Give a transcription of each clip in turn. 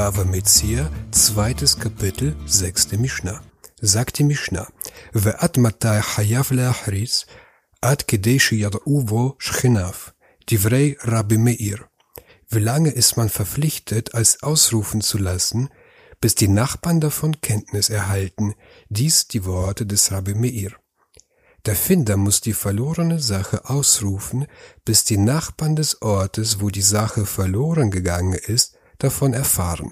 Bava Metzia, zweites Kapitel, sechste Mishnah. Sagt die Mishnah, Ve'at matai hayav le'achritz, ad kedeshi yad'uvo shchinav, divrei Rabbi Meir. Wie lange ist man verpflichtet, als ausrufen zu lassen, bis die Nachbarn davon Kenntnis erhalten, dies die Worte des Rabbi Meir. Der Finder muss die verlorene Sache ausrufen, bis die Nachbarn des Ortes, wo die Sache verloren gegangen ist, davon erfahren.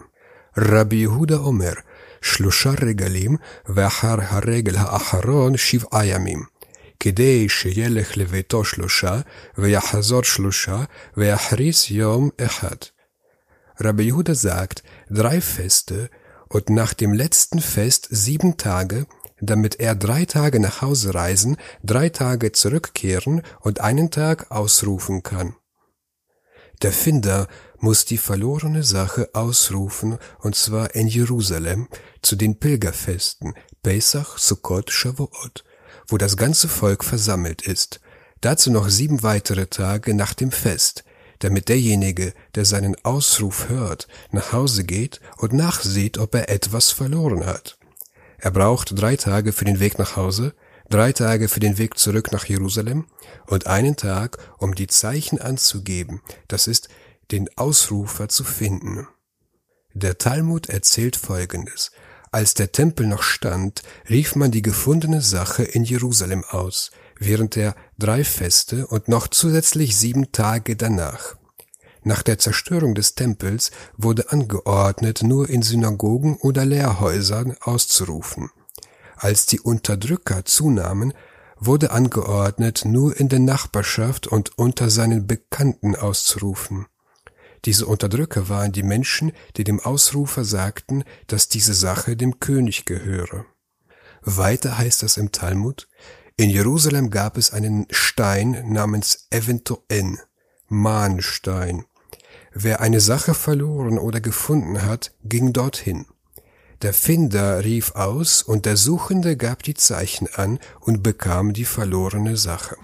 Rabbi Yehuda Omer, שלושה רגלים, ואחר הרגל האחרון שבעה ימים. כדי שילך לביתו שלושה, ויחזור שלושה, ויחריס יום אחד. Rabbi Yehuda sagt, drei Feste und nach dem letzten Fest sieben Tage, damit er drei Tage nach Hause reisen, drei Tage zurückkehren und einen Tag ausrufen kann. Der Finder muss die verlorene Sache ausrufen, und zwar in Jerusalem zu den Pilgerfesten Pesach, Sukkot, Shavuot, wo das ganze Volk versammelt ist, dazu noch sieben weitere Tage nach dem Fest, damit derjenige, der seinen Ausruf hört, nach Hause geht und nachsieht, ob er etwas verloren hat. Er braucht drei Tage für den Weg nach Hause, drei Tage für den Weg zurück nach Jerusalem und einen Tag, um die Zeichen anzugeben, das ist, den Ausrufer zu finden. Der Talmud erzählt Folgendes. Als der Tempel noch stand, rief man die gefundene Sache in Jerusalem aus, während der drei Feste und noch zusätzlich sieben Tage danach. Nach der Zerstörung des Tempels wurde angeordnet, nur in Synagogen oder Lehrhäusern auszurufen. Als die Unterdrücker zunahmen, wurde angeordnet, nur in der Nachbarschaft und unter seinen Bekannten auszurufen. Diese Unterdrücker waren die Menschen, die dem Ausrufer sagten, dass diese Sache dem König gehöre. Weiter heißt es im Talmud, in Jerusalem gab es einen Stein namens Eventoen, Mahnstein. Wer eine Sache verloren oder gefunden hat, ging dorthin. Der Finder rief aus und der Suchende gab die Zeichen an und bekam die verlorene Sache.